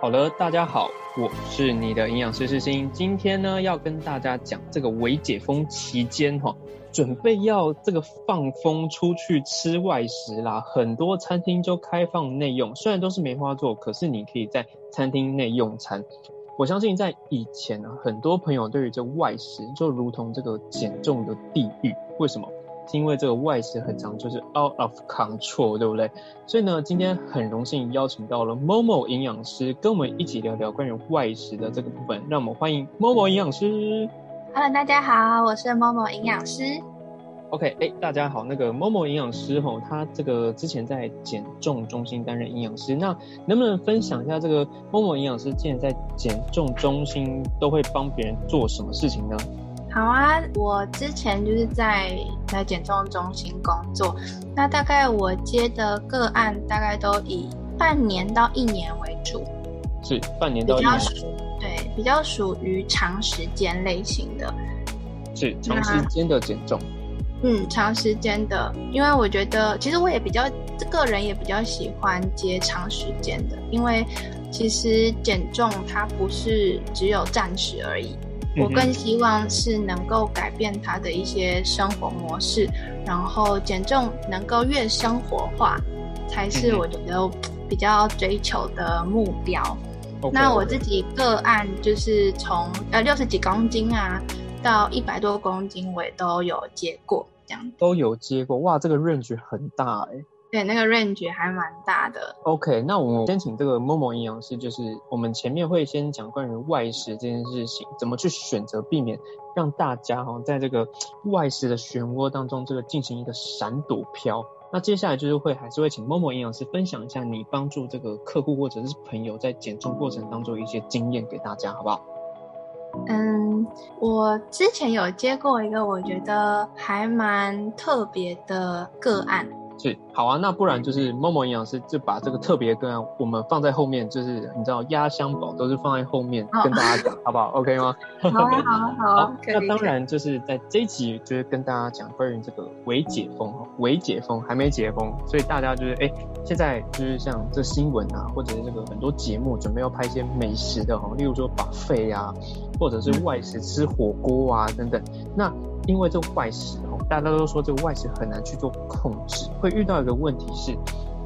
好了，大家好，我是你的营养师世新。今天呢，要跟大家讲这个微解封期间哈，准备要这个放风出去吃外食啦。很多餐厅就开放内用，虽然都是梅花座，可是你可以在餐厅内用餐。我相信在以前呢，很多朋友对于这外食就如同这个减重的地狱。为什么？因为这个外食很长，就是 out of control，对不对？所以呢，今天很荣幸邀请到了 Momo 营养师，跟我们一起聊聊关于外食的这个部分。让我们欢迎 Momo 营养师。Hello，大家好，我是 Momo 营养师。OK，哎，大家好，那个 Momo 营养师吼，他这个之前在减重中心担任营养师，那能不能分享一下这个 Momo 营养师，现在在减重中心都会帮别人做什么事情呢？好啊，我之前就是在在减重中心工作，那大概我接的个案大概都以半年到一年为主，是半年到一年，对，比较属于长时间类型的，是长时间的减重，嗯，长时间的，因为我觉得其实我也比较个人也比较喜欢接长时间的，因为其实减重它不是只有暂时而已。我更希望是能够改变他的一些生活模式，然后减重能够越生活化，才是我觉得比较追求的目标。那我自己个案就是从呃六十几公斤啊到一百多公斤，我也都有接过，这样都有接过。哇，这个 range 很大哎。对，那个 range 还蛮大的。OK，那我们先请这个某某营养师，就是我们前面会先讲关于外食这件事情，怎么去选择避免让大家哈在这个外食的漩涡当中，这个进行一个闪躲飘。那接下来就是会还是会请某某营养师分享一下你帮助这个客户或者是朋友在减重过程当中一些经验给大家，好不好？嗯，我之前有接过一个我觉得还蛮特别的个案。是好啊，那不然就是某某营养师就把这个特别跟我们放在后面，就是你知道压箱宝都是放在后面跟大家讲，好不好？OK 吗？好，好，好。那当然就是在这一集就是跟大家讲关于这个微解封，微解封还没解封，所以大家就是哎，现在就是像这新闻啊，或者是这个很多节目准备要拍一些美食的哈，例如说把肺啊，或者是外食吃火锅啊等等，那。因为这个外食哦，大家都说这个外食很难去做控制，会遇到一个问题是，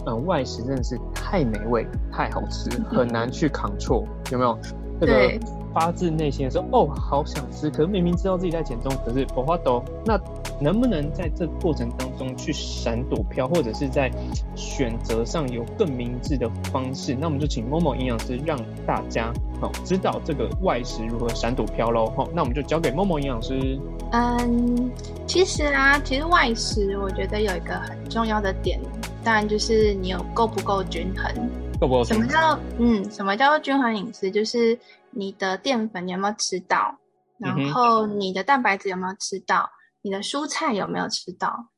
嗯，外食真的是太美味、太好吃，很难去 control，有没有？这个发自内心的说，哦，好想吃，可是明明知道自己在减重，可是不花都那。能不能在这过程当中去闪躲飘，或者是在选择上有更明智的方式？那我们就请某某营养师让大家好知道这个外食如何闪躲飘喽。好，那我们就交给某某营养师。嗯，其实啊，其实外食我觉得有一个很重要的点，当然就是你有够不够均衡。够不够？什么叫嗯？什么叫做均衡饮食？就是你的淀粉有没有吃到，然后你的蛋白质有没有吃到。你的蔬菜有没有吃到？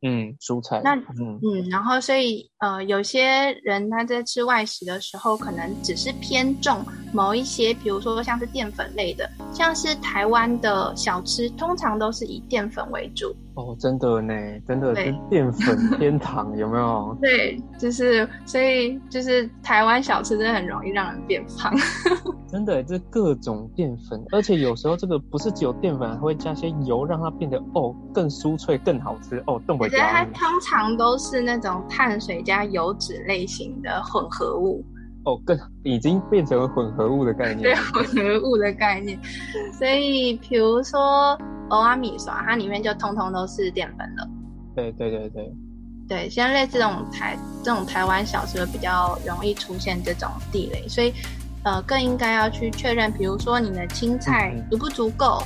嗯，蔬菜。那嗯嗯，然后所以呃，有些人他在吃外食的时候，可能只是偏重某一些，比如说像是淀粉类的，像是台湾的小吃，通常都是以淀粉为主。哦，真的呢，真的是淀粉天堂，有没有？对，就是所以就是台湾小吃真的很容易让人变胖。真的，这各种淀粉，而且有时候这个不是只有淀粉，还会加些油，让它变得哦更酥脆、更好吃哦。动回家。我觉得它通常都是那种碳水加油脂类型的混合物。哦，更已经变成了混合物的概念。对，混合物的概念。所以，比如说。欧阿米刷，它里面就通通都是淀粉了。对对对对，对，像类似这种台这种台湾小吃比较容易出现这种地雷，所以呃更应该要去确认，比如说你的青菜足不足够，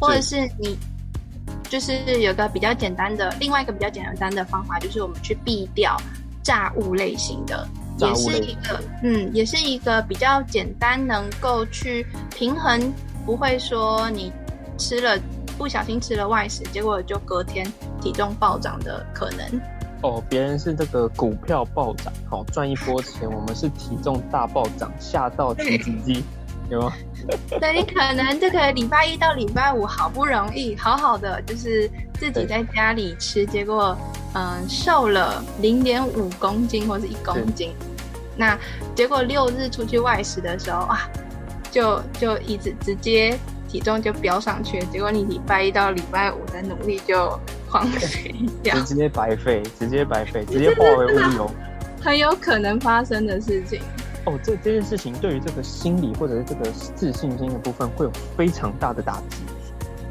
或者是你就是有个比较简单的，另外一个比较简单的方法，就是我们去避掉炸物类型的，也是一个嗯，也是一个比较简单能够去平衡，不会说你吃了。不小心吃了外食，结果就隔天体重暴涨的可能。哦，别人是这个股票暴涨，好赚一波钱，我们是体重大暴涨，吓到鸡鸡鸡，有吗？对你可能这个礼拜一到礼拜五好不容易好好的，就是自己在家里吃，结果嗯瘦了零点五公斤或是一公斤，那结果六日出去外食的时候啊，就就一直直接体重就飙上去，结果你礼拜一到礼拜五的努力就荒废掉，直接白费，直接白费，直接化为乌有，很有可能发生的事情。哦，这这件事情对于这个心理或者是这个自信心的部分会有非常大的打击。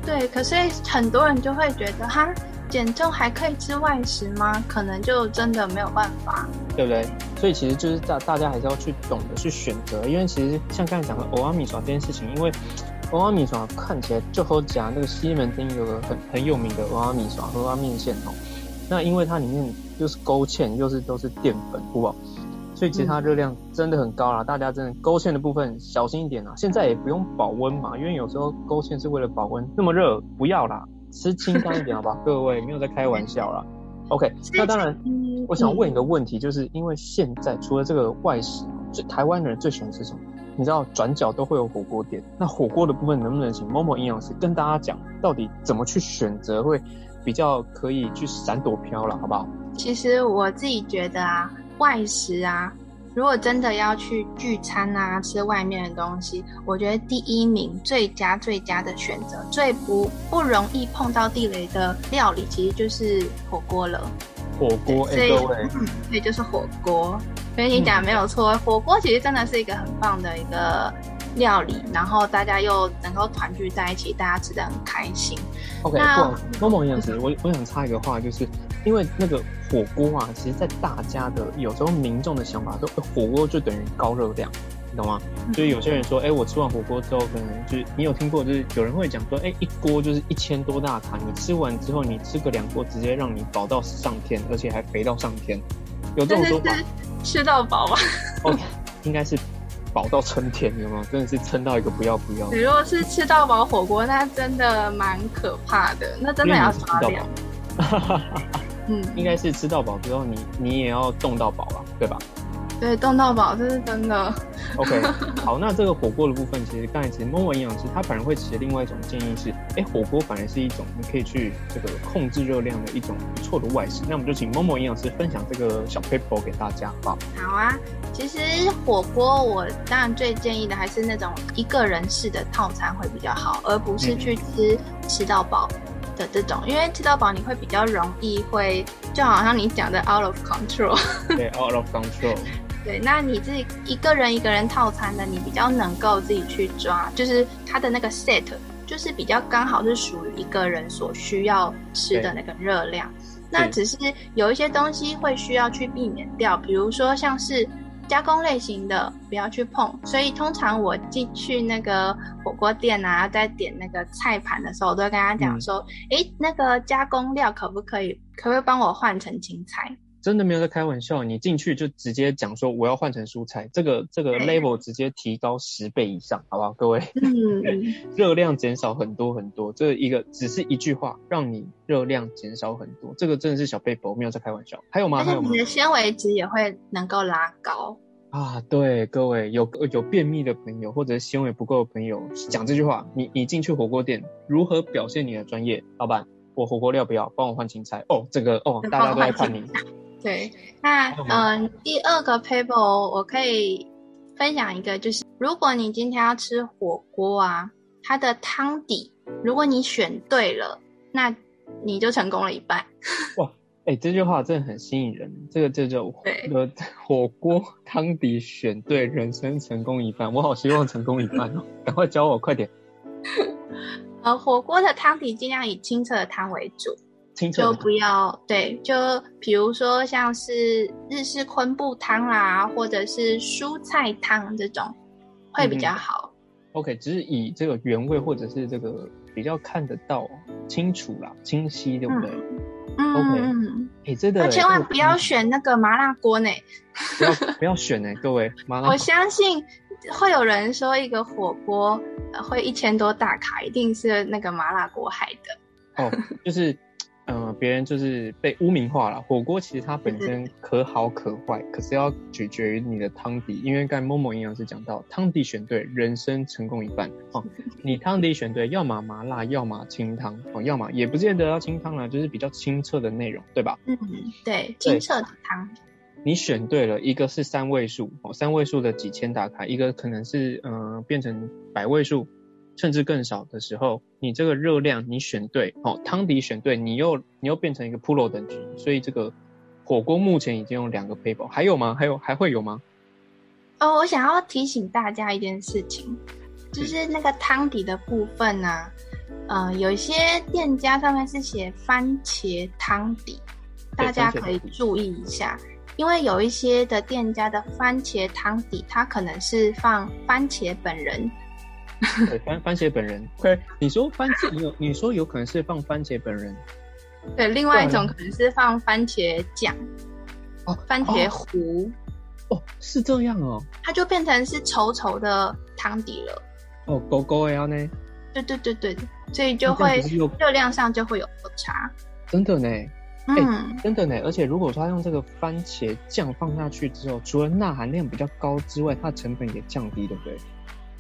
对，可是很多人就会觉得，哈，减重还可以吃外食吗？可能就真的没有办法，对不对？所以其实就是大大家还是要去懂得去选择，因为其实像刚才讲的欧阿米耍这件事情，因为欧阿米耍看起来就和讲那个西门町有个很很有名的欧阿米耍欧阿面线哦，那因为它里面又是勾芡，又是都是淀粉，好不好？所以其实它热量真的很高啦，大家真的勾芡的部分小心一点啊！现在也不用保温嘛，因为有时候勾芡是为了保温，那么热不要啦，吃清淡一点好吧？各位没有在开玩笑啦。OK，那当然，我想问一个问题，就是因为现在除了这个外食，最台湾人最喜欢吃什么？你知道转角都会有火锅店，那火锅的部分能不能请某某营养师跟大家讲，到底怎么去选择会比较可以去闪躲飘了，好不好？其实我自己觉得啊。外食啊，如果真的要去聚餐啊，吃外面的东西，我觉得第一名最佳最佳的选择，最不不容易碰到地雷的料理，其实就是火锅了。火锅，哎，各位，对，就是火锅。所以你讲没有错，火锅其实真的是一个很棒的一个料理，然后大家又能够团聚在一起，大家吃的很开心。OK，那某某营养师，我我想插一个话，就是因为那个。火锅啊，其实，在大家的有时候民众的想法都，火锅就等于高热量，你懂吗？就是有些人说，哎，我吃完火锅之后，可能就是你有听过，就是有人会讲说，哎，一锅就是一千多大卡，你吃完之后，你吃个两锅，直接让你饱到上天，而且还肥到上天，有这种说法？吃到饱吗？？OK，，应该是饱到撑天，有没有？真的是撑到一个不要不要。你如果是吃到饱火锅，那真的蛮可怕的，那真的要吃到饱。嗯，应该是吃到饱之后，你你也要动到饱吧，对吧？对，冻到饱这是真的。OK，好，那这个火锅的部分，其实刚才其实某某营养师他反而会持另外一种建议是，哎，火锅反而是一种你可以去这个控制热量的一种不错的外食。那我们就请某某营养师分享这个小 paper 给大家，好？好啊，其实火锅我当然最建议的还是那种一个人式的套餐会比较好，而不是去吃吃到饱。的这种，因为吃到饱你会比较容易会，就好像你讲的 out of control，对 out of control，对，那你自己一个人一个人套餐的，你比较能够自己去抓，就是它的那个 set，就是比较刚好是属于一个人所需要吃的那个热量，那只是有一些东西会需要去避免掉，比如说像是。加工类型的不要去碰，所以通常我进去那个火锅店啊，在点那个菜盘的时候，我都会跟他讲说：“哎，那个加工料可不可以，可不可以帮我换成青菜？”真的没有在开玩笑，你进去就直接讲说我要换成蔬菜，这个这个 level 直接提高十倍以上，好不好，各位？嗯，热量减少很多很多，这一个只是一句话，让你热量减少很多，这个真的是小贝博，没有在开玩笑。还有吗？还有吗？你的纤维值也会能够拉高啊！对，各位有有便秘的朋友或者纤维不够的朋友，讲这句话，你你进去火锅店如何表现你的专业？老板，我火锅料不要，帮我换青菜哦。这个哦，大家都在看你。对，那嗯，第二个 paper 我可以分享一个，就是如果你今天要吃火锅啊，它的汤底，如果你选对了，那你就成功了一半。哇，哎，这句话真的很吸引人。这个这就呃，火锅汤底选对，人生成功一半。我好希望成功一半哦，赶快教我，快点。呃，火锅的汤底尽量以清澈的汤为主。就不要对，就比如说像是日式昆布汤啦，或者是蔬菜汤这种，会比较好。OK，只是以这个原味或者是这个比较看得到、清楚啦、清晰，对不对？嗯 OK，哎，真的，千万不要选那个麻辣锅呢！不要不要选呢，各位麻辣。我相信会有人说一个火锅会一千多大卡，一定是那个麻辣锅害的。哦，就是。嗯，别人就是被污名化了。火锅其实它本身 可好可坏，可是要取决于你的汤底。因为刚才某某营养师讲到，汤底选对，人生成功一半哦。你汤底选对，要么麻辣，要么清汤哦，要么也不见得要清汤了，就是比较清澈的内容，对吧？嗯，对，清澈的汤。你选对了，一个是三位数哦，三位数的几千打卡，一个可能是嗯、呃变成百位数，甚至更少的时候，你这个热量你选对哦，汤底选对，你又你又变成一个 Pro 等级，所以这个火锅目前已经有两个 paper，还有吗？还有还会有吗？哦，我想要提醒大家一件事情，就是那个汤底的部分呢、呃，有一些店家上面是写番茄汤底，大家可以注意一下，因为有一些的店家的番茄汤底，它可能是放番茄本人，对，番番茄本人。对，你说番茄，你有你说有可能是放番茄本人对，另外一种可能是放番茄酱、哦，番茄哦糊，哦，是这样哦，它就变成是稠稠的汤底了。哦，狗狗呀呢，对对对对，所以就会热量上就会有落差。真的呢。嗯，真的呢，而且如果说他用这个番茄酱放下去之后，除了钠含量比较高之外，它的成本也降低，对不对？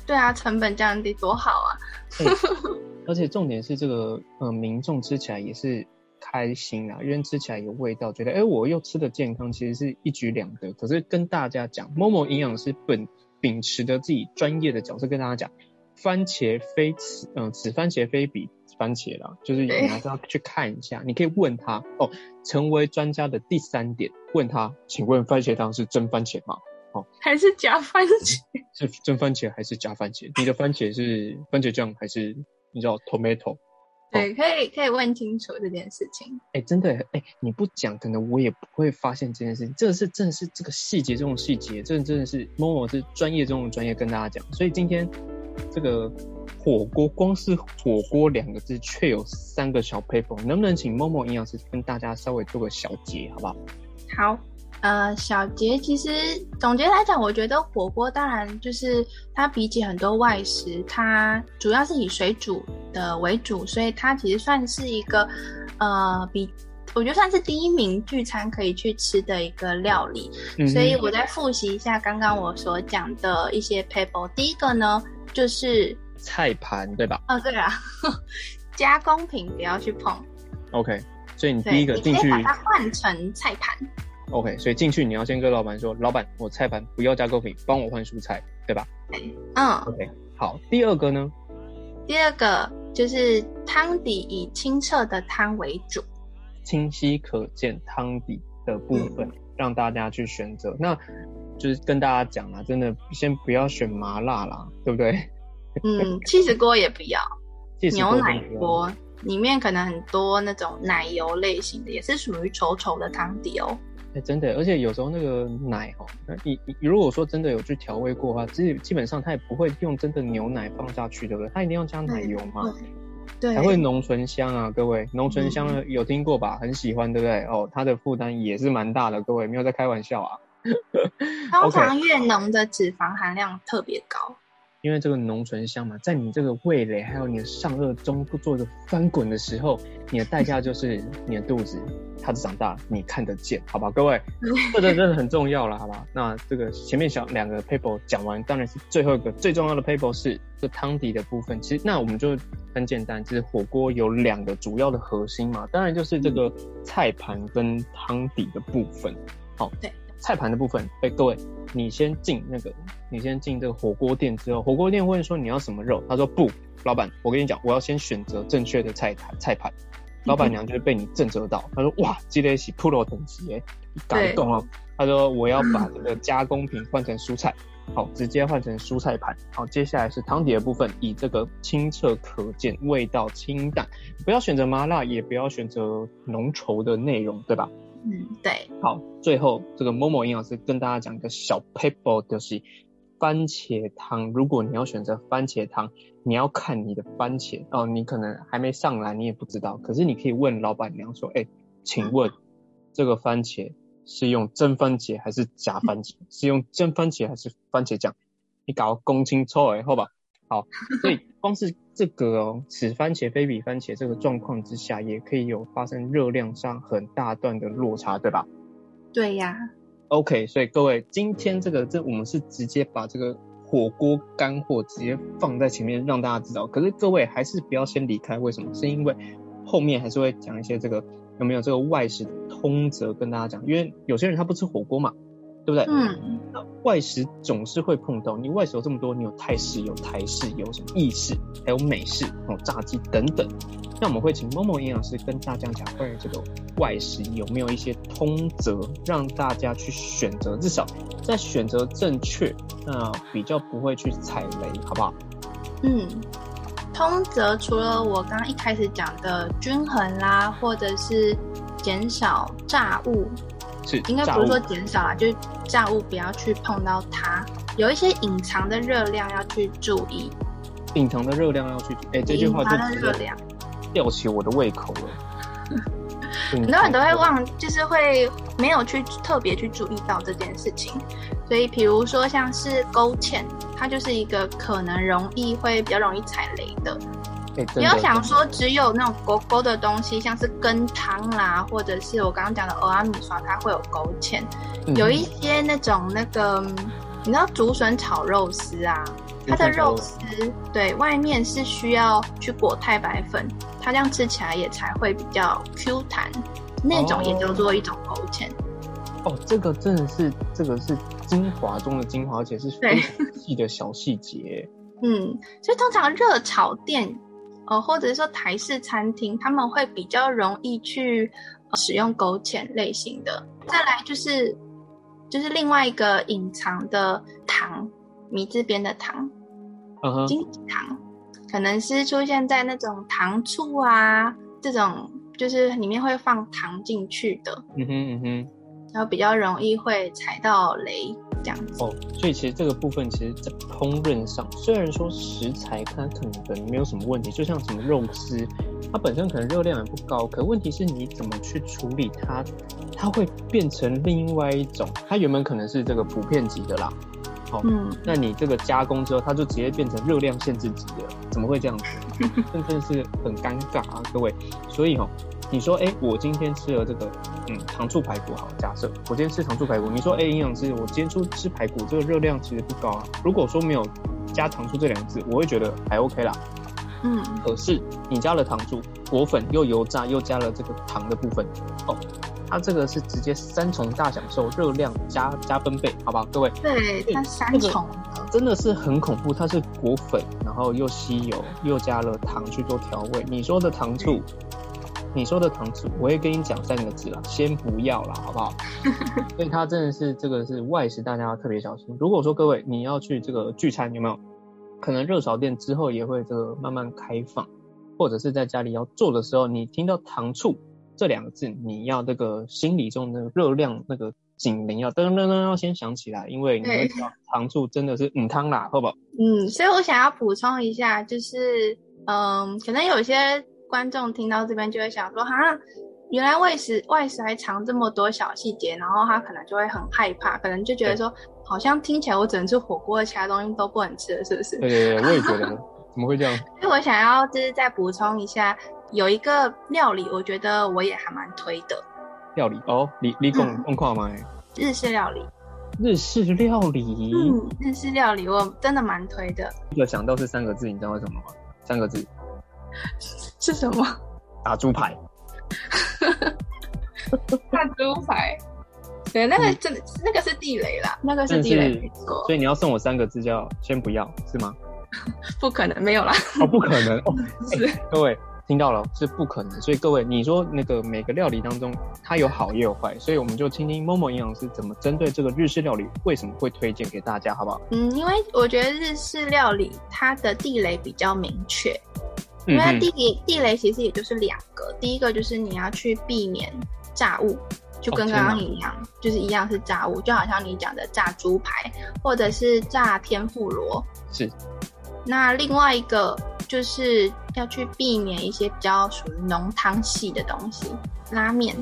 对啊，成本降低多好啊！而且重点是这个呃，民众吃起来也是开心啊，因为吃起来有味道，觉得哎、诶我又吃的健康，其实是一举两得。可是跟大家讲，某某营养师本秉持着自己专业的角色跟大家讲，番茄非此嗯、此番茄非彼番茄啦，就是你对还是要去看一下，你可以问他哦，成为专家的第三点，问他，请问番茄汤是真番茄吗？还是假番茄？是真番茄还是假番茄？你的番茄是番茄酱还是你知道 tomato？对，可以可以问清楚这件事情。哎、真的哎、你不讲，可能我也不会发现这件事情。这个是真的是这个细节中的细节，这真的是 Momo 是专业中的专业跟大家讲。所以今天这个火锅，光是火锅两个字，却有三个小 paper，能不能请 Momo 营养师跟大家稍微做个小结，好不好？好，呃，小杰其实总结来讲，我觉得火锅当然就是它比起很多外食，它主要是以水煮的为主，所以它其实算是一个呃比。我觉得算是第一名聚餐可以去吃的一个料理，嗯所以我再复习一下刚刚我所讲的一些 paper。第一个呢，就是菜盘对吧哦，对啊，加工品不要去碰。？OK，所以你对，第一个进去你可以把它换成菜盘。，OK，所以进去你要先跟老板说，老板，我菜盘不要加购品，帮我换蔬菜，对吧嗯，？OK，好，第二个呢？第二个就是汤底以清澈的汤为主。清晰可见汤底的部分，让大家去选择。那就是跟大家讲啦，真的先不要选麻辣啦，对不对？嗯，气死锅也不要，牛奶锅里面可能很多那种奶油类型的，也是属于稠稠的汤底哦。哎、真的，而且有时候那个奶哦，那你你如果说真的有去调味过的话，基基本上它也不会用真的牛奶放下去，对不对？它一定要加奶油嘛，对，才会浓醇香啊，各位，浓醇香有听过吧？很喜欢，对不对？哦，它的负担也是蛮大的，各位没有在开玩笑啊。通常越浓的脂肪含量特别高。因为这个浓醇香嘛，在你这个味蕾还有你的上颚中做一个翻滚的时候，你的代价就是你的肚子它长大，你看得见，好吧，各位，这个真的很重要了，好吧？那这个前面小两个 paper 讲完，当然是最后一个最重要的 paper 是这汤底的部分。其实那我们就很简单，就是火锅有两个主要的核心嘛，当然就是这个菜盘跟汤底的部分。好，对。菜盘的部分，哎、各位，你先进那个，你先进这个火锅店之后，火锅店问说你要什么肉，他说不，老板，我跟你讲，我要先选择正确的菜盘菜盘。老板娘就会被你震慑到，她说哇，这个是 Pro 等级耶，感动哦。她说我要把这个加工品换成蔬菜，好，直接换成蔬菜盘。好，接下来是汤底的部分，以这个清澈可见，味道清淡，不要选择麻辣，也不要选择浓稠的内容，对吧？嗯，对，好，最后这个某某营养师跟大家讲一个小 paper，就是番茄汤。如果你要选择番茄汤，你要看你的番茄哦，你可能还没上来，你也不知道。可是你可以问老板娘说，哎、请问这个番茄是用真番茄还是假番茄？是用真番茄还是番茄酱？你搞公清楚哎，好吧？好，所以光是这个哦，此番茄非彼番茄这个状况之下，也可以有发生热量上很大段的落差，对吧对呀，？OK，所以各位今天这个这我们是直接把这个火锅干货直接放在前面让大家知道，可是各位还是不要先离开，为什么？是因为后面还是会讲一些这个有没有这个外食通则跟大家讲？因为有些人他不吃火锅嘛，对不对？嗯，那外食总是会碰到，你外食有这么多，你有泰式、有台式、有什么意式，还有美式，哦，炸鸡等等。那我们会请某某营养师跟大家讲关于这个外食有没有一些通则，让大家去选择，至少在选择正确，那比较不会去踩雷，好不好？嗯，通则除了我刚刚一开始讲的均衡啦，或者是减少炸物，是应该不是说减少啊，就是炸物不要去碰到它，有一些隐藏的热量要去注意。隐藏的热量要去，哎，这句话就隐藏的热量。吊起我的胃口了。很多人都会忘，就是会没有去特别去注意到这件事情。所以，比如说像是勾芡，它就是一个可能容易会比较容易踩雷的。不要想说只有那种勾勾的东西，像是羹汤啦，或者是我刚刚讲的欧阿米刷，它会有勾芡。有一些那种那个，你知道竹笋炒肉丝啊，它的肉丝对外面是需要去裹太白粉。它这样吃起来也才会比较 Q 弹，那种也叫做一种勾芡。哦，这个真的是这个是精华中的精华，而且是非常细的小细节。嗯，所以通常热炒店，呃，或者是说台式餐厅，他们会比较容易去使用勾芡类型的。再来就是就是另外一个隐藏的糖，米字边的糖，嗯哼，金糖。可能是出现在那种糖醋啊，这种就是里面会放糖进去的，嗯哼嗯哼，然后比较容易会踩到雷这样子。哦，所以其实这个部分其实，在烹饪上，虽然说食材它可能没有什么问题，就像什么肉丝，它本身可能热量也不高，可问题是你怎么去处理它，它会变成另外一种，它原本可能是这个普遍级的啦。嗯，那你这个加工之后，它就直接变成热量限制级的，怎么会这样子？真的是很尴尬啊，各位。所以哈，你说，哎，我今天吃了这个，嗯，糖醋排骨，好，假设我今天吃糖醋排骨，你说，哎，营养师，我今天出吃排骨，这个热量其实不高啊。如果说没有加糖醋这两个字，我会觉得还 OK 啦。嗯，可是你加了糖醋，果粉又油炸，又加了这个糖的部分，哦。它这个是直接三重大享受，热量加加分贝，好不好，各位？对，它三重真的是很恐怖。它是果粉，然后又吸油，又加了糖去做调味。你说的糖醋，你说的糖醋，我会跟你讲三个字了，先不要了，好不好？所以它真的是这个是外食，大家要特别小心。如果说各位你要去这个聚餐，有没有可能热炒店之后也会这个慢慢开放，或者是在家里要做的时候，你听到糖醋。这两个字，你要这个心理中的热量那个警铃要噔噔噔要先响起来，因为你会知道糖醋真的是嗯汤啦，好不好？嗯，所以我想要补充一下，就是嗯，可能有些观众听到这边就会想说，哈，原来外食外食还藏这么多小细节，然后他可能就会很害怕，可能就觉得说，好像听起来我只能吃火锅，其他东西都不能吃了，是不是？对对对，我也觉得，怎么会这样？所以我想要就是再补充一下。有一个料理，我觉得我也还蛮推的。料理哦，你你讲讲看嘛？日式料理。日式料理。嗯，日式料理我真的蛮推的。一个想到是三个字，你知道为什么吗？三个字 是什么？打猪排。打猪排。对，那个真的，那个是地雷啦，那个是地雷，没错。所以你要送我三个字，叫先不要，是吗？不可能，没有啦。哦，不可能哦。是各位。听到了是不可能，所以各位，你说那个每个料理当中，它有好也有坏，所以我们就听听某某营养师怎么针对这个日式料理为什么会推荐给大家，好不好？嗯，因为我觉得日式料理它的地雷比较明确，因为地地雷其实也就是两个，第一个就是你要去避免炸物，就跟刚刚一样，就是一样是炸物，就好像你讲的炸猪排或者是炸天妇罗，是。那另外一个。就是要去避免一些比较属于浓汤系的东西，拉面，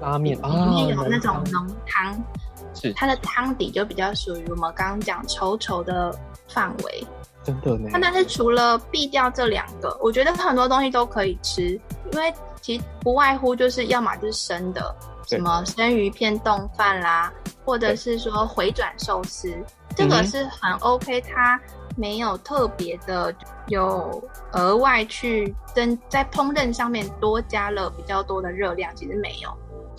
拉面里面有那种浓汤，是它的汤底就比较属于我们刚刚讲稠稠的范围。真的呢。那但是除了避掉这两个，我觉得很多东西都可以吃，因为其实不外乎就是要么就是生的，什么生鱼片冻饭啦，或者是说回转寿司，这个是很 OK，它。没有特别的有额外去增在烹饪上面多加了比较多的热量，其实没有，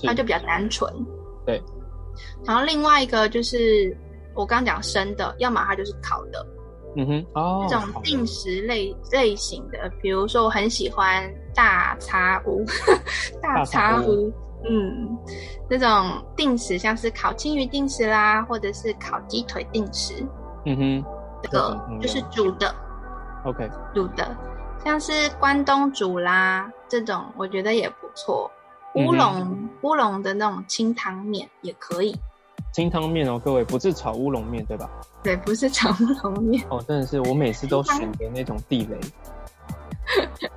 它就比较单纯。对。然后另外一个就是我刚讲生的，要么它就是烤的。嗯哼，哦，这种定时类类型的，比如说我很喜欢大茶屋，大茶屋，嗯，这种定时像是烤青鱼定时啦，或者是烤鸡腿定时，嗯哼，这个就是煮的，OK，煮的，像是关东煮啦这种，我觉得也不错，乌龙乌龙的那种清汤面也可以。清汤面哦，各位不是炒乌龙面对吧？对，不是炒乌龙面哦，真的是我每次都选择那种地雷。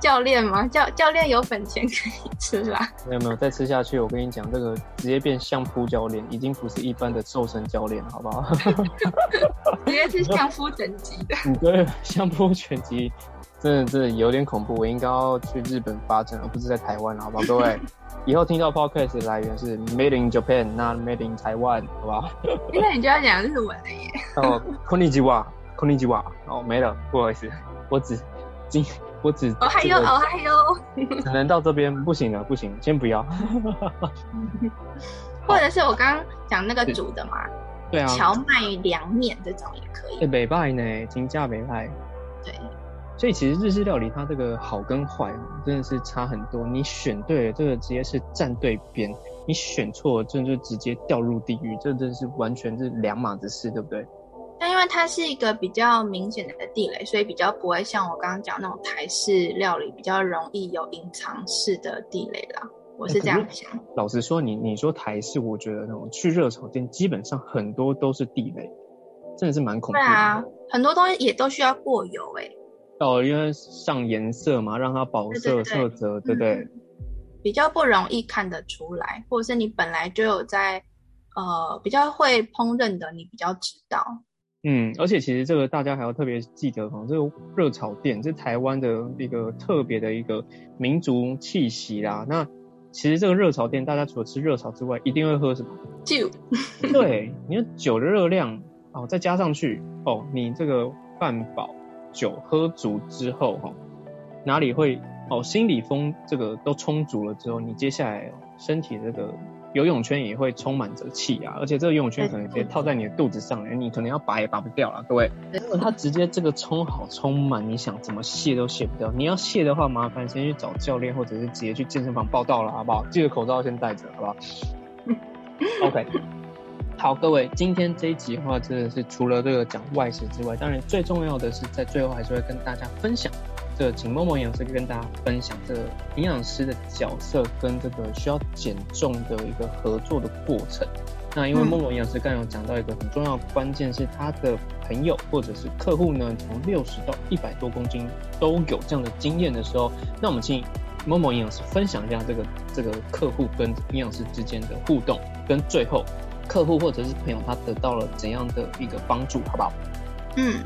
教练吗？教教练有本钱可以吃啦。没有没有，再吃下去，我跟你讲，这个直接变相扑教练，已经不是一般的瘦身教练，好不好？直接是相扑等级的。你对相扑全级。真的真的有点恐怖，我应该要去日本发展，而不是在台湾，好不好？各位，以后听到 podcast 的来源是 Made in Japan，not Made in Taiwan，好不好？因为你就要讲日文了耶。哦，Konnichiwa，Konnichiwa，哦，没了，不好意思，我只今我只哦还有哦还有，只能到这边，不行了，不行，先不要。或者是我刚刚讲那个煮的嘛，对啊，荞麦凉面这种也可以。哎，美派呢，金价北派。对。所以其实日式料理它这个好跟坏真的是差很多。你选对了，这个直接是站对边；你选错了，真的就直接掉入地狱。这真的是完全是两码子事，对不对？但因为它是一个比较明显的地雷，所以比较不会像我刚刚讲那种台式料理比较容易有隐藏式的地雷啦。我是这样想。老实说，你你说台式，我觉得那种去热炒店基本上很多都是地雷，真的是蛮恐怖。对啊，很多东西也都需要过油哎。哦，因为上颜色嘛，让它保色色泽，对不对？比较不容易看得出来，或者是你本来就有在呃比较会烹饪的，你比较知道。嗯，而且其实这个大家还要特别记得哦，这个热炒店是台湾的一个特别的一个民族气息啦。那其实这个热炒店，大家除了吃热炒之外，一定会喝什么酒？对，你的酒的热量哦，再加上去哦，你这个饭饱。酒喝足之后，哈，哪里会哦？心理风这个都充足了之后，你接下来身体这个游泳圈也会充满着气啊，而且这个游泳圈可能直接套在你的肚子上，哎，你可能要拔也拔不掉了，各位。它直接这个充好充满，你想怎么卸都卸不掉。你要卸的话，麻烦先去找教练，或者是直接去健身房报道了，好不好？记得口罩先戴着，好不好？OK。好，各位，今天这一集的话，真的是除了这个讲外食之外，当然最重要的是在最后还是会跟大家分享，这请默默营养师跟大家分享这个营养师的角色跟这个需要减重的一个合作的过程。那因为默默营养师刚刚有讲到一个很重要关键，是他的朋友或者是客户呢，从六十到一百多公斤都有这样的经验的时候，那我们请默默营养师分享一下这个这个客户跟营养师之间的互动，跟最后。客户或者是朋友，他得到了怎样的一个帮助，好不好？嗯，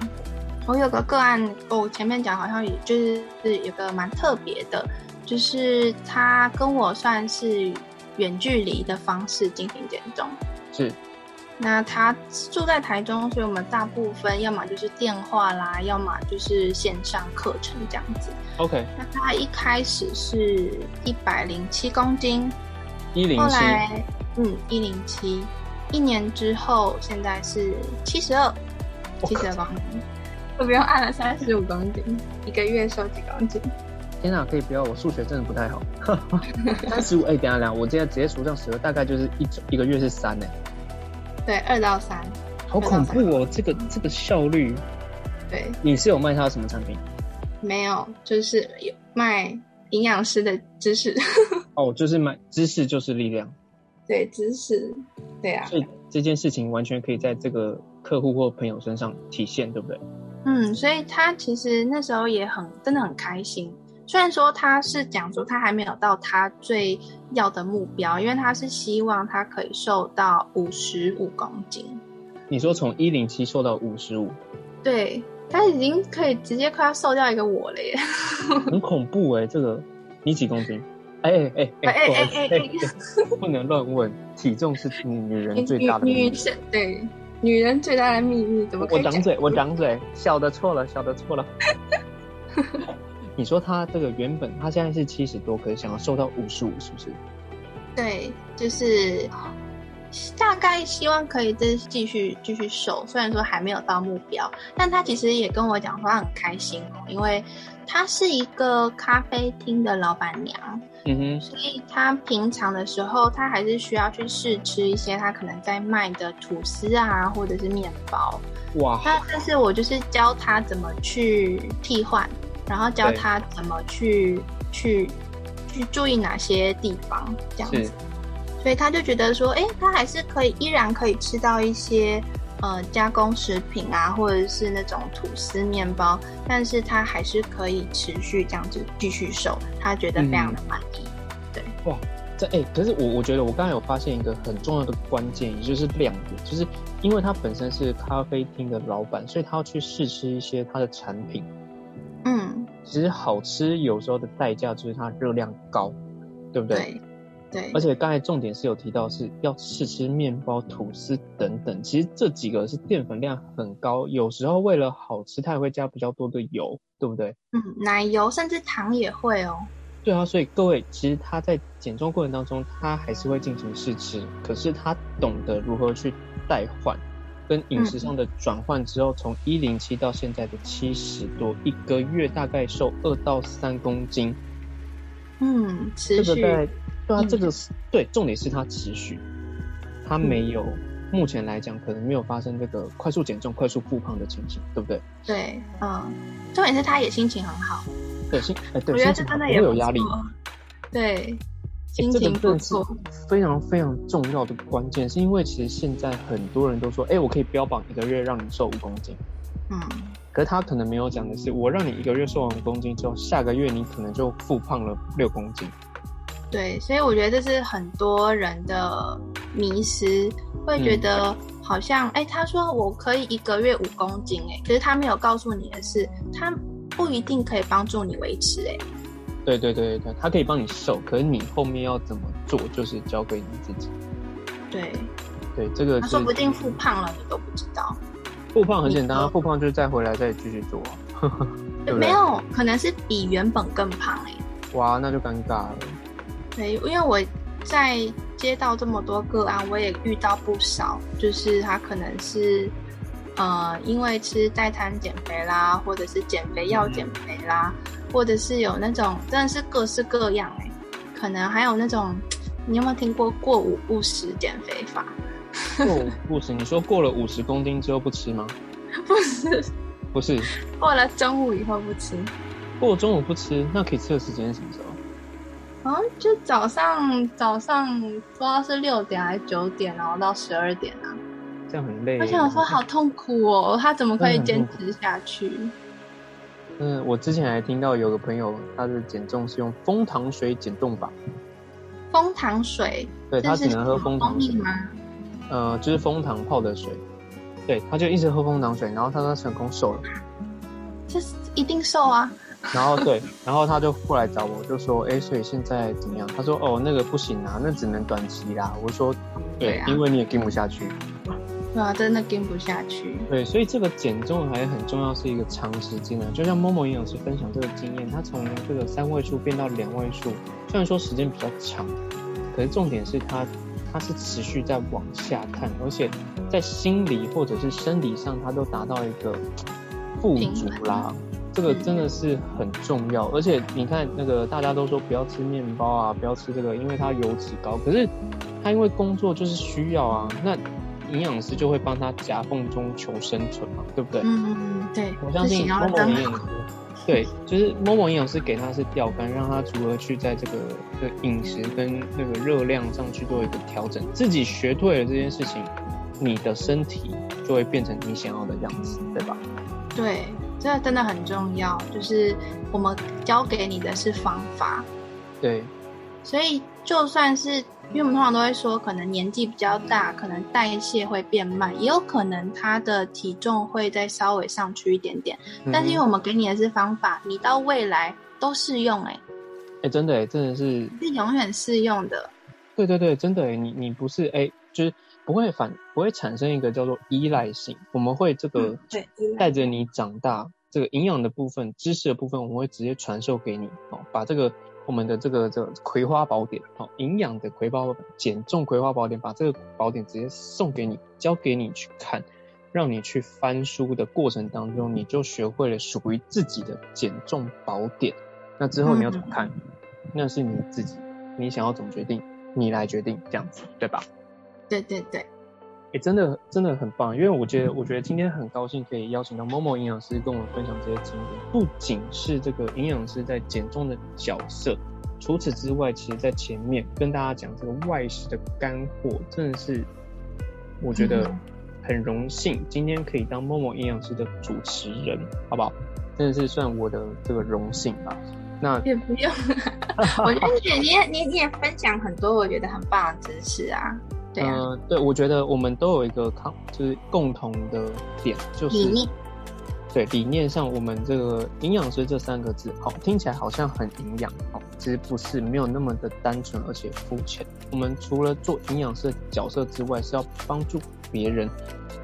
我有个个案，我前面讲好像也就是有个蛮特别的，就是他跟我算是远距离的方式进行减重。是。那他住在台中，所以我们大部分要么就是电话啦，要么就是线上课程这样子。OK。那他一开始是一百零七公斤，一零七。后来，嗯，一零七。一年之后，现在是七十二，七十二公斤，我不用按了三十五公斤，一个月瘦几公斤？天哪，可以不要？我数学真的不太好。三十五，哎，等下等下，我现在直接数上十二，大概就是一一个月是三呢。对，二到三。好恐怖哦，这个这个效率。对。你是有卖他什么产品？没有，就是有卖营养师的知识。哦，就是卖知识就是力量。对知识，对啊，所以这件事情完全可以在这个客户或朋友身上体现，对不对？嗯，所以他其实那时候也很真的很开心。虽然说他是讲说他还没有到他最要的目标，因为他是希望他可以瘦到五十五公斤。你说从一零七瘦到五十五？对，他已经可以直接快要瘦掉一个我了耶！很恐怖哎，这个你几公斤？哎哎哎哎哎哎！不能乱问，体重是女人最大的。女生对女人最大的秘密怎么？我 掌嘴，我掌嘴，小的错了，小的错了。你说他这个原本他现在是七十多，可是想要瘦到五十五，是不是？对，就是大概希望可以再继续继续瘦，虽然说还没有到目标，但他其实也跟我讲说他很开心哦，因为他是一个咖啡厅的老板娘，嗯哼，所以他平常的时候他还是需要去试吃一些他可能在卖的吐司啊，或者是面包。哇，那但是我就是教他怎么去替换，然后教对。他怎么去去去注意哪些地方，这样子。所以他就觉得说，哎，他还是可以依然可以吃到一些呃加工食品啊，或者是那种吐司面包，但是他还是可以持续这样子继续瘦，他觉得非常的满意。对，哇这哎、可是我我觉得我刚才有发现一个很重要的关键，也就是亮点，就是因为他本身是咖啡厅的老板，所以他要去试吃一些他的产品。嗯，其实好吃有时候的代价就是它热量高，对不对？对对而且刚才重点是有提到是要试吃面包、吐司等等，其实这几个是淀粉量很高，有时候为了好吃，它也会加比较多的油，对不对？嗯，奶油甚至糖也会哦。对啊，所以各位，其实他在减重过程当中，他还是会进行试吃，可是他懂得如何去代换，跟饮食上的转换之后，从一零七到现在的七十多，一个月大概瘦二到三公斤，嗯，持续这个在对啊，嗯这个是对，重点是它持续，它没有，目前来讲可能没有发生这个快速减重、快速复胖的情形，对不对？对，嗯，重点是他也心情很好。对，心哎对，我觉得心真的也不会有压力。错。对，心情不真的是错。非常非常重要的关键，是因为其实现在很多人都说，哎、我可以标榜一个月让你瘦五公斤，嗯，可是他可能没有讲的是，我让你一个月瘦完五公斤之后，下个月你可能就复胖了六公斤。对，所以我觉得这是很多人的迷失，会觉得好像，哎、他说我可以一个月五公斤，哎，可是他没有告诉你的是，他不一定可以帮助你维持，哎，对对对对对，他可以帮你瘦，可是你后面要怎么做，就是交给你自己。对，对，这个他说不定复胖了，你都不知道，复胖很简单啊，复胖就是再回来再继续做啊。对对没有，可能是比原本更胖，哎。哇，那就尴尬了。对，因为我在接到这么多个案，我也遇到不少，就是他可能是呃，因为吃代餐减肥啦，或者是减肥药减肥啦，或者是有那种真的是各式各样哎、可能还有那种，你有没有听过过午不食减肥法？过午不食，你说过了五十公斤之后不吃吗？不是，不是，过了中午以后不吃，过中午不吃，那可以吃的时间是什么时候？好像就早上早上不知道是六点还是九点，然后到十二点啊。这样很累。我想说好痛苦哦，他怎么可以坚持下去？嗯，我之前还听到有个朋友，他的减重是用蜂糖水减重法，蜂糖水，对他只能喝蜂糖水，吗？呃，就是蜂糖泡的水，对，他就一直喝蜂糖水，然后他说他成功瘦了，这是一定瘦啊！然后对，然后他就过来找我，就说，哎，所以现在怎么样？他说，哦，那个不行啊，那只能短期啦。我说，对，对啊因为你也跟不下去，对啊，真的跟不下去。对，所以这个减重还很重要，是一个长时间的。就像某某营养师分享这个经验，他从这个三位数变到两位数，虽然说时间比较长，可是重点是他他是持续在往下看，而且在心理或者是生理上，他都达到一个富足啦。这个真的是很重要，而且你看那个大家都说不要吃面包啊，不要吃这个，因为它油脂高。可是他因为工作就是需要啊，那营养师就会帮他夹缝中求生存嘛，对不对？嗯，对，我相信某某。营养师，对，就是某某营养师给他是钓竿，让他如何去在这个的饮食跟那个热量上去做一个调整。自己学会了这件事情，你的身体就会变成你想要的样子，对吧？对，这真的很重要。就是我们教给你的是方法，对，所以就算是因为我们通常都会说，可能年纪比较大，可能代谢会变慢，也有可能他的体重会再稍微上去一点点。但是因为嗯我们给你的是方法，你到未来都适用、欸，哎、真的哎，真的是是永远适用的。对对对，真的哎，你你不是哎，就是不会反不会产生一个叫做依赖性，我们会这个对带着你长大，这个营养的部分、知识的部分，我们会直接传授给你哦，把这个我们的这个这个葵花宝典哦，营养的葵花减重葵花宝典，把这个宝典直接送给你，交给你去看，让你去翻书的过程当中，你就学会了属于自己的减重宝典。那之后你要怎么看？那是你自己，你想要怎么决定，你来决定，这样子，对吧？对对对，哎，真的真的很棒，因为我觉得，我觉得今天很高兴可以邀请到某某营养师跟我们分享这些经验。不仅是这个营养师在减重的角色，除此之外，其实在前面跟大家讲这个外食的干货，真的是我觉得很荣幸，今天可以当某某营养师的主持人，好不好？真的是算我的这个荣幸吧。那也不用，我觉得你你你你也分享很多我觉得很棒的知识啊，对啊，对，我觉得我们都有一个抗，就是共同的点，就是理念，对理念上，我们这个营养师这三个字，好听起来好像很营养，哦，其实不是，没有那么的单纯而且肤浅。我们除了做营养师的角色之外，是要帮助别人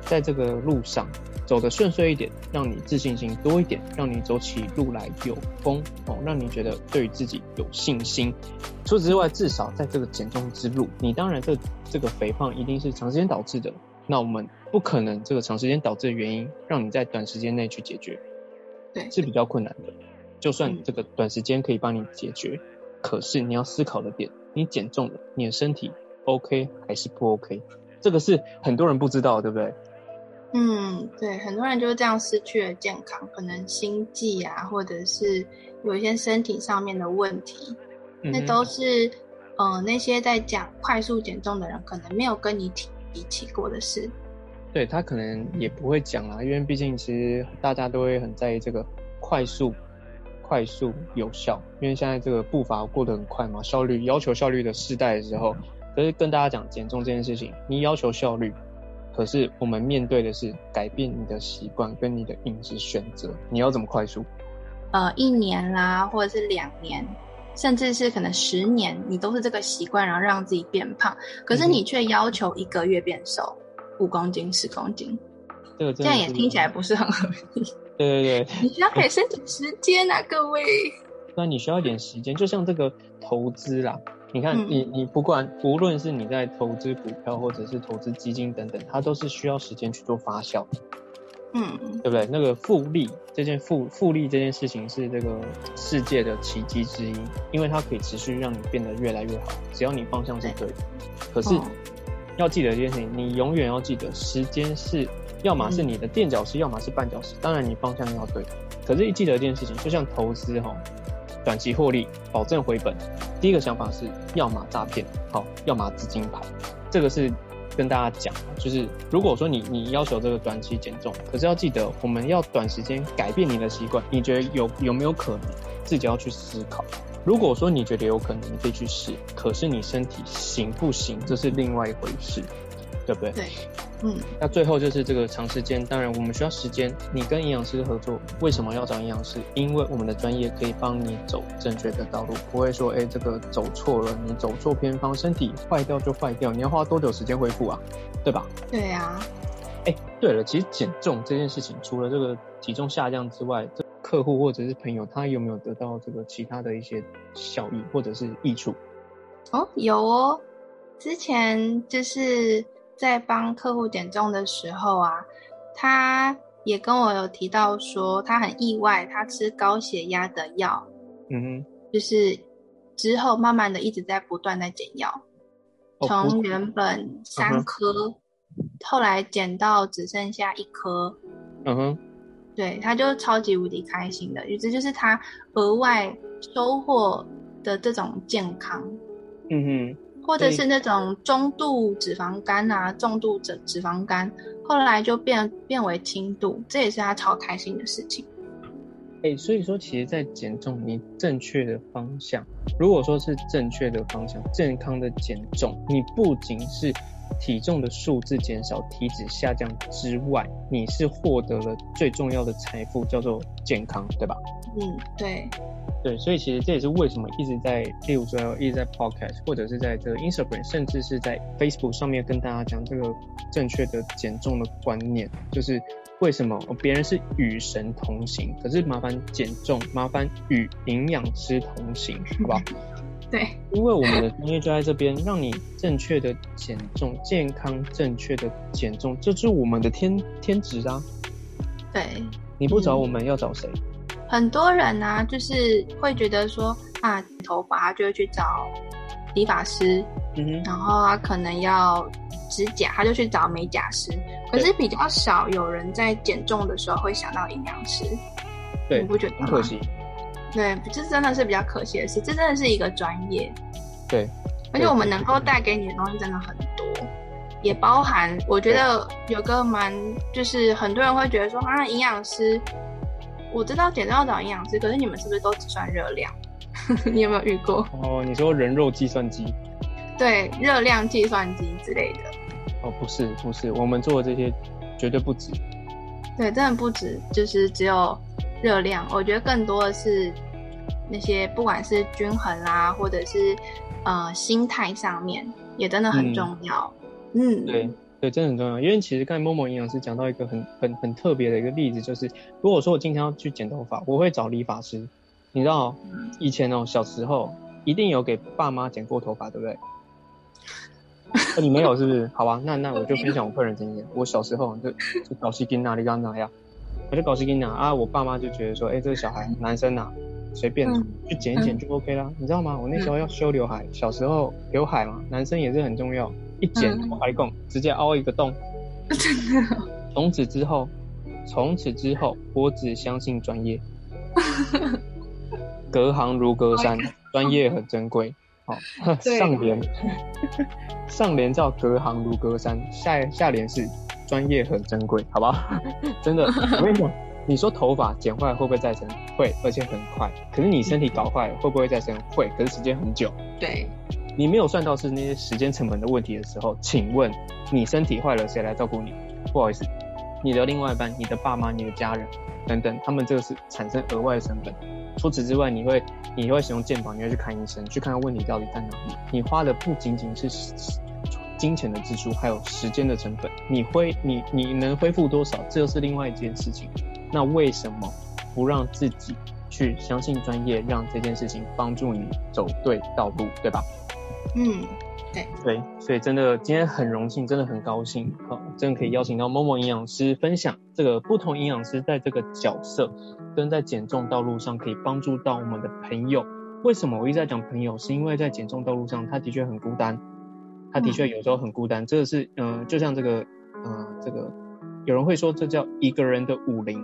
在这个路上。走得顺遂一点，让你自信心多一点，让你走起路来有风哦，让你觉得对于自己有信心。除此之外，至少在这个减重之路，你当然这这个肥胖一定是长时间导致的，那我们不可能这个长时间导致的原因让你在短时间内去解决，对，是比较困难的。就算这个短时间可以帮你解决，可是你要思考的点，你减重了，你的身体 OK 还是不 OK？这个是很多人不知道，对不对？嗯，对，很多人就是这样失去了健康，可能心悸啊，或者是有一些身体上面的问题，那都是呃那些在讲快速减重的人可能没有跟你提起过的事。对他可能也不会讲啦，因为毕竟其实大家都会很在意这个快速、快速有效，因为现在这个步伐过得很快嘛，效率要求效率的时代的时候，可是跟大家讲减重这件事情，你要求效率。可是我们面对的是改变你的习惯跟你的饮食选择，你要怎么快速？呃，一年啦，或者是两年，甚至是可能十年，你都是这个习惯，然后让自己变胖。可是你却要求一个月变瘦五公斤、十公斤，这个这样也听起来不是很合理。对对对，你需要给身体时间啊，各位。那你需要一点时间，就像这个投资啦。你看，你你不管无论是你在投资股票，或者是投资基金等等，它都是需要时间去做发酵，嗯，对不对？那个复利这件复复利这件事情是这个世界的奇迹之一，因为它可以持续让你变得越来越好，只要你方向是对的。可是要记得一件事情，你永远要记得，时间是要么是你的垫脚石，要么是绊脚石。当然你方向要对，可是一记得一件事情，就像投资哈。短期获利，保证回本。第一个想法是，要么诈骗，好，要么资金盘。这个是跟大家讲，就是如果说你你要求这个短期减重，可是要记得，我们要短时间改变你的习惯，你觉得有有没有可能？自己要去思考。如果说你觉得有可能，你可以去试。可是你身体行不行，这是另外一回事，对不对？对。嗯，那最后就是这个长时间，当然我们需要时间。你跟营养师合作，为什么要找营养师？因为我们的专业可以帮你走正确的道路，不会说，哎，这个走错了，你走错偏方，身体坏掉就坏掉，你要花多久时间恢复啊？对吧？对呀。哎，对了，其实减重这件事情，除了这个体重下降之外，这客户或者是朋友，他有没有得到这个其他的一些效益或者是益处？哦，有哦，之前就是。在帮客户减重的时候啊，他也跟我有提到说，他很意外，他吃高血压的药，嗯哼，就是之后慢慢的一直在不断在减药，从原本三颗，后来减到只剩下一颗，嗯哼，对，他就超级无敌开心的，这就是他额外收获的这种健康，嗯哼。或者是那种中度脂肪肝啊，重度脂脂肪肝，后来就变变为轻度，这也是他超开心的事情。哎，所以说，其实，在减重，你正确的方向，如果说是正确的方向，健康的减重，你不仅是体重的数字减少，体脂下降之外，你是获得了最重要的财富，叫做健康，对吧？嗯，对。对，所以其实这也是为什么一直在，例如说一直在 podcast 或者是在这个 Instagram，甚至是在 Facebook 上面跟大家讲这个正确的减重的观念，就是为什么别人是与神同行，可是麻烦减重，麻烦与营养师同行，好不好？对，因为我们的专业就在这边，让你正确的减重，健康正确的减重，这是我们的天天职啊。对，你不找我们要找谁？很多人呢，就是会觉得说啊，头发他就会去找理发师，嗯，然后他可能要指甲，他就去找美甲师。可是比较少有人在减重的时候会想到营养师，对，你不觉得很可惜？对，这真的是比较可惜的事。这真的是一个专业，对，而且我们能够带给你的东西真的很多，也包含我觉得有个蛮，就是很多人会觉得说啊，营养师。我知道减重要找营养师，可是你们是不是都只算热量？你有没有遇过？哦，你说人肉计算机？对，热量计算机之类的。哦，不是，不是，我们做的这些绝对不止。对，真的不止，就是只有热量。我觉得更多的是那些不管是均衡啦，或者是呃心态上面，也真的很重要。嗯，对。对，真的很重要。因为其实刚才某某营养师讲到一个很很很特别的一个例子，就是如果说我今天要去剪头发，我会找理发师。你知道，以前哦，小时候一定有给爸妈剪过头发，对不对？你没有是不是？好吧，那那我就分享我个人经验。我小时候就就搞西金啊，你刚刚哪样？我就搞西金啊啊！我爸妈就觉得说，哎，这个小孩男生呐，随便去剪一剪就 OK 啦。你知道吗？我那时候要修刘海，小时候刘海嘛，男生也是很重要。一剪，我还讲，直接凹一个洞。真的。从此之后，从此之后，我只相信专业。隔行如隔山，专业很珍贵。好，上联，上联叫隔行如隔山，下下联是专业很珍贵，好不好？真的，我跟你讲，你说头发剪坏会不会再生？会，而且很快。可是你身体搞坏了会不会再生？会，可是时间很久。对。你没有算到是那些时间成本的问题的时候，请问你身体坏了谁来照顾你？不好意思，你的另外一半、你的爸妈、你的家人等等，他们这个是产生额外的成本。除此之外，你会你会使用健保，你会去看医生，去看看问题到底在哪里。你花的不仅仅是金钱的支出，还有时间的成本。你恢你你能恢复多少，这又是另外一件事情。那为什么不让自己去相信专业，让这件事情帮助你走对道路，对吧？嗯，对对，所以真的今天很荣幸，真的很高兴，好，真的可以邀请到某某营养师分享这个不同营养师在这个角色跟在减重道路上可以帮助到我们的朋友。为什么我一直在讲朋友？是因为在减重道路上，他的确很孤单，他的确有时候很孤单。这个是，嗯，就像这个，嗯，这个有人会说这叫一个人的武林，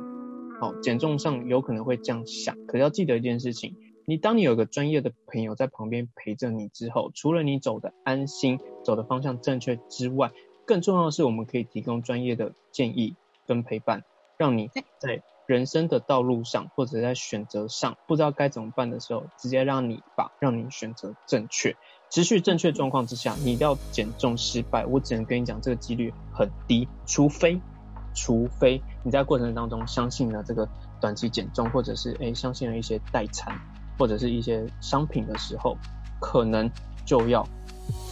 好，减重上有可能会这样想，可是要记得一件事情。你当你有个专业的朋友在旁边陪着你之后，除了你走的安心、走的方向正确之外，更重要的是我们可以提供专业的建议跟陪伴，让你在人生的道路上或者在选择上不知道该怎么办的时候，直接让你把让你选择正确、持续正确状况之下，你要减重失败，我只能跟你讲这个几率很低，除非除非你在过程当中相信了这个短期减重，或者是诶相信了一些代餐。或者是一些商品的时候，可能就要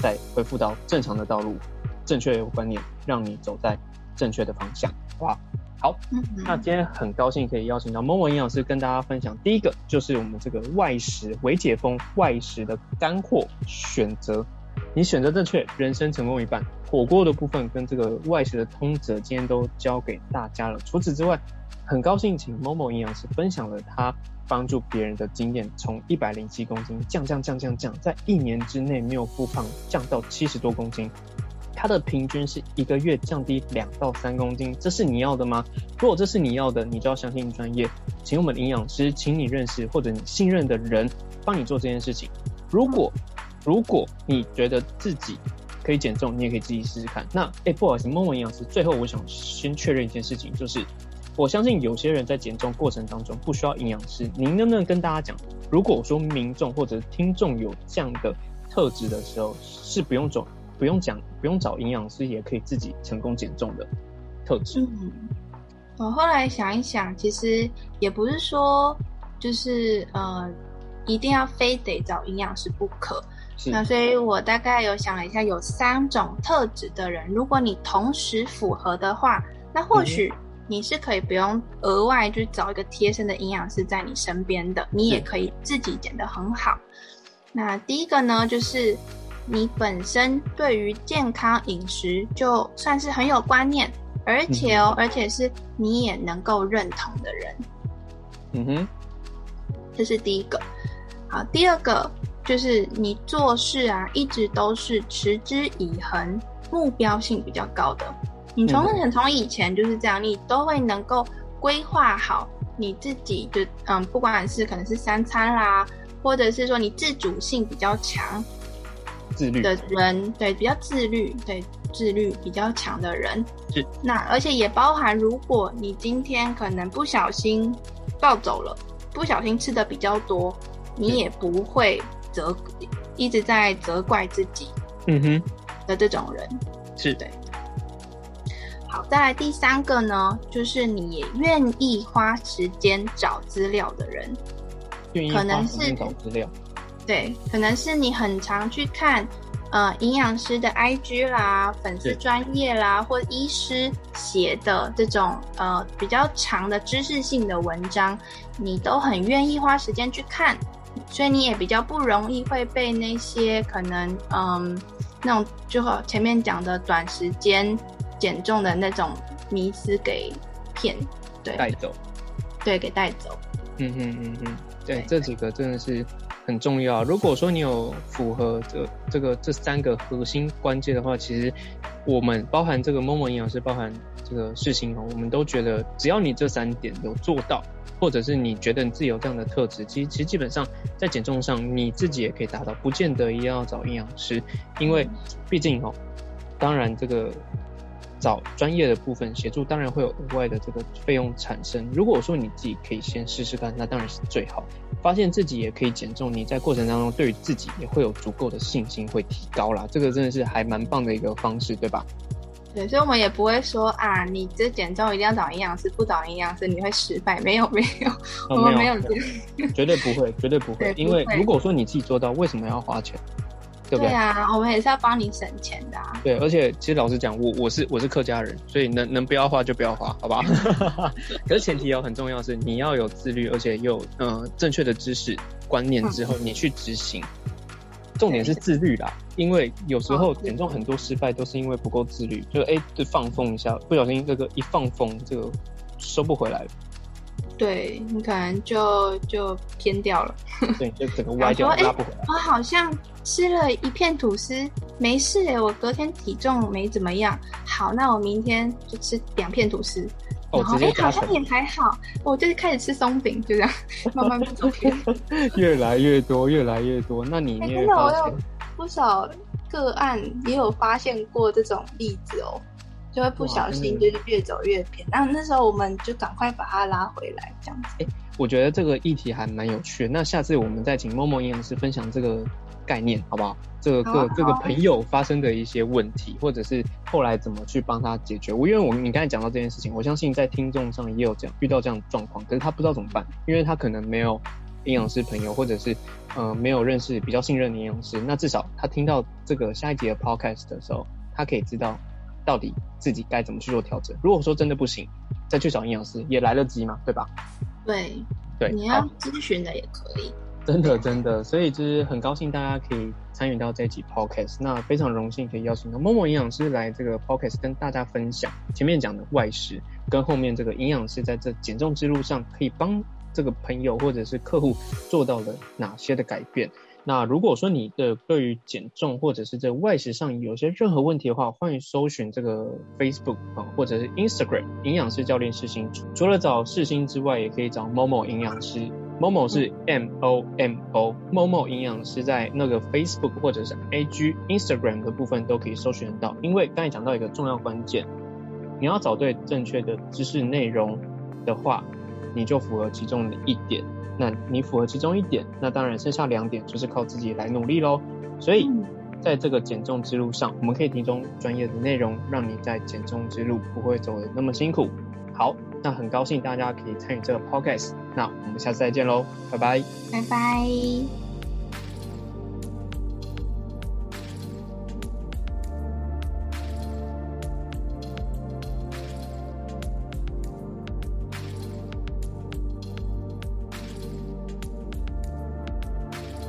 再恢复到正常的道路，正确的观念，让你走在正确的方向，好不好？好，那今天很高兴可以邀请到某某营养师跟大家分享。第一个就是我们这个外食微解封外食的干货选择，你选择正确，人生成功一半。火锅的部分跟这个外食的通则，今天都教给大家了。除此之外，很高兴请某某营养师分享了他。帮助别人的经验，从一百零七公斤降降降降降，在一年之内没有复胖，降到七十多公斤。他的平均是一个月降低两到三公斤，这是你要的吗？如果这是你要的，你就要相信专业，请我们营养师，请你认识或者你信任的人帮你做这件事情。如果如果你觉得自己可以减重，你也可以自己试试看。那哎，不好意思，梦梦营养师，最后我想先确认一件事情，就是。我相信有些人在减重过程当中不需要营养师，您能不能跟大家讲，如果说民众或者听众有这样的特质的时候，是不用走、不用讲、不用找营养师也可以自己成功减重的特质？嗯，我后来想一想，其实也不是说就是呃一定要非得找营养师不可。是那所以我大概有想了一下，有三种特质的人，如果你同时符合的话，那或许你是可以不用额外去找一个贴身的营养师在你身边的，你也可以自己减得很好。那第一个呢，就是你本身对于健康饮食就算是很有观念，而且哦，而且是你也能够认同的人，嗯哼，这是第一个。好，第二个就是你做事啊，一直都是持之以恒，目标性比较高的。你从嗯很从以前就是这样，你都会能够规划好你自己就，嗯，不管是可能是三餐啦，或者是说你自主性比较强自律的人，对，比较自律，对，自律比较强的人。是。那而且也包含，如果你今天可能不小心暴走了，不小心吃的比较多，你也不会责一直在责怪自己嗯哼，的这种人。是对。好，再来第三个呢，就是你也愿意花时间找资料的人。可能是找资料，对，可能是你很常去看呃营养师的 IG 啦、粉丝专业啦，或医师写的这种呃比较长的知识性的文章，你都很愿意花时间去看，所以你也比较不容易会被那些可能嗯那种就和前面讲的短时间减重的那种迷思给骗，对带走。对，给带走。嗯嗯嗯嗯，对，对这几个真的是很重要。如果说你有符合这这个这三个核心关键的话，其实我们包含这个某某营养师，包含这个世新哦，我们都觉得只要你这三点有做到，或者是你觉得你自己有这样的特质，其实其实基本上在减重上你自己也可以达到，不见得一定要找营养师，因为毕竟哦，当然这个。找专业的部分协助，当然会有额外的这个费用产生。如果说你自己可以先试试看，那当然是最好。发现自己也可以减重，你在过程当中对于自己也会有足够的信心，会提高啦。这个真的是还蛮棒的一个方式，对吧？对，所以我们也不会说啊，你这减重一定要找营养师，不找营养师你会失败。没有，没有，我们没有这。绝对不会，绝对不会。对因为如果说你自己做到，为什么要花钱？对不对？啊，我们也是要帮你省钱的啊。对，而且其实老实讲，我我是我是客家人，所以能能不要花就不要花，好吧？可是前提要很重要是，你要有自律，而且有呃正确的知识观念之后，你去执行。重点是自律啦，因为有时候哦减重很多失败都是因为不够自律，就哎就放风一下，不小心这个一放风，这个收不回来了，对你可能就就偏掉了。对，就整个 歪掉拉不回来。我好像吃了一片吐司，没事诶，我隔天体重没怎么样。好，那我明天就吃两片吐司。哦，然后哎，直接好像也还好，我就是开始吃松饼，就这样慢慢不走偏。越来越多，越来越多。那你真的我有不少个案也有发现过这种例子哦，就会不小心就是越走越偏。那那时候我们就赶快把它拉回来，这样子。我觉得这个议题还蛮有趣的。那下次我们再请默默营养师分享这个概念，好不好？这个这个朋友发生的一些问题，或者是后来怎么去帮他解决。我因为我你刚才讲到这件事情，我相信在听众上也有这样遇到这样的状况，可是他不知道怎么办，因为他可能没有营养师朋友，或者是呃没有认识比较信任的营养师。那至少他听到这个下一集的 podcast 的时候，他可以知道到底自己该怎么去做调整。如果说真的不行，再去找营养师也来得及嘛，对吧？对，对，你要咨询的也可以。真的真的，所以就是很高兴大家可以参与到这一集 podcast，那非常荣幸可以邀请到某某营养师来这个 podcast 跟大家分享前面讲的外食，跟后面这个营养师在这减重之路上可以帮这个朋友或者是客户做到了哪些的改变。那如果说你的对于减重或者是这外食上有些任何问题的话，欢迎搜寻这个 Facebook 啊，或者是 Instagram 营养师教练世新。除了找世新之外，也可以找某某营养师。某某是 M O M O，某某营养师在那个 Facebook 或者是 IG、Instagram 的部分都可以搜寻得到。因为刚才讲到一个重要关键，你要找对正确的知识内容的话，你就符合其中的一点。那你符合其中一点，那当然剩下两点就是靠自己来努力喽。所以，嗯在这个减重之路上，我们可以提供专业的内容，让你在减重之路不会走得那么辛苦。好，那很高兴大家可以参与这个 podcast，那我们下次再见喽，拜拜，拜拜。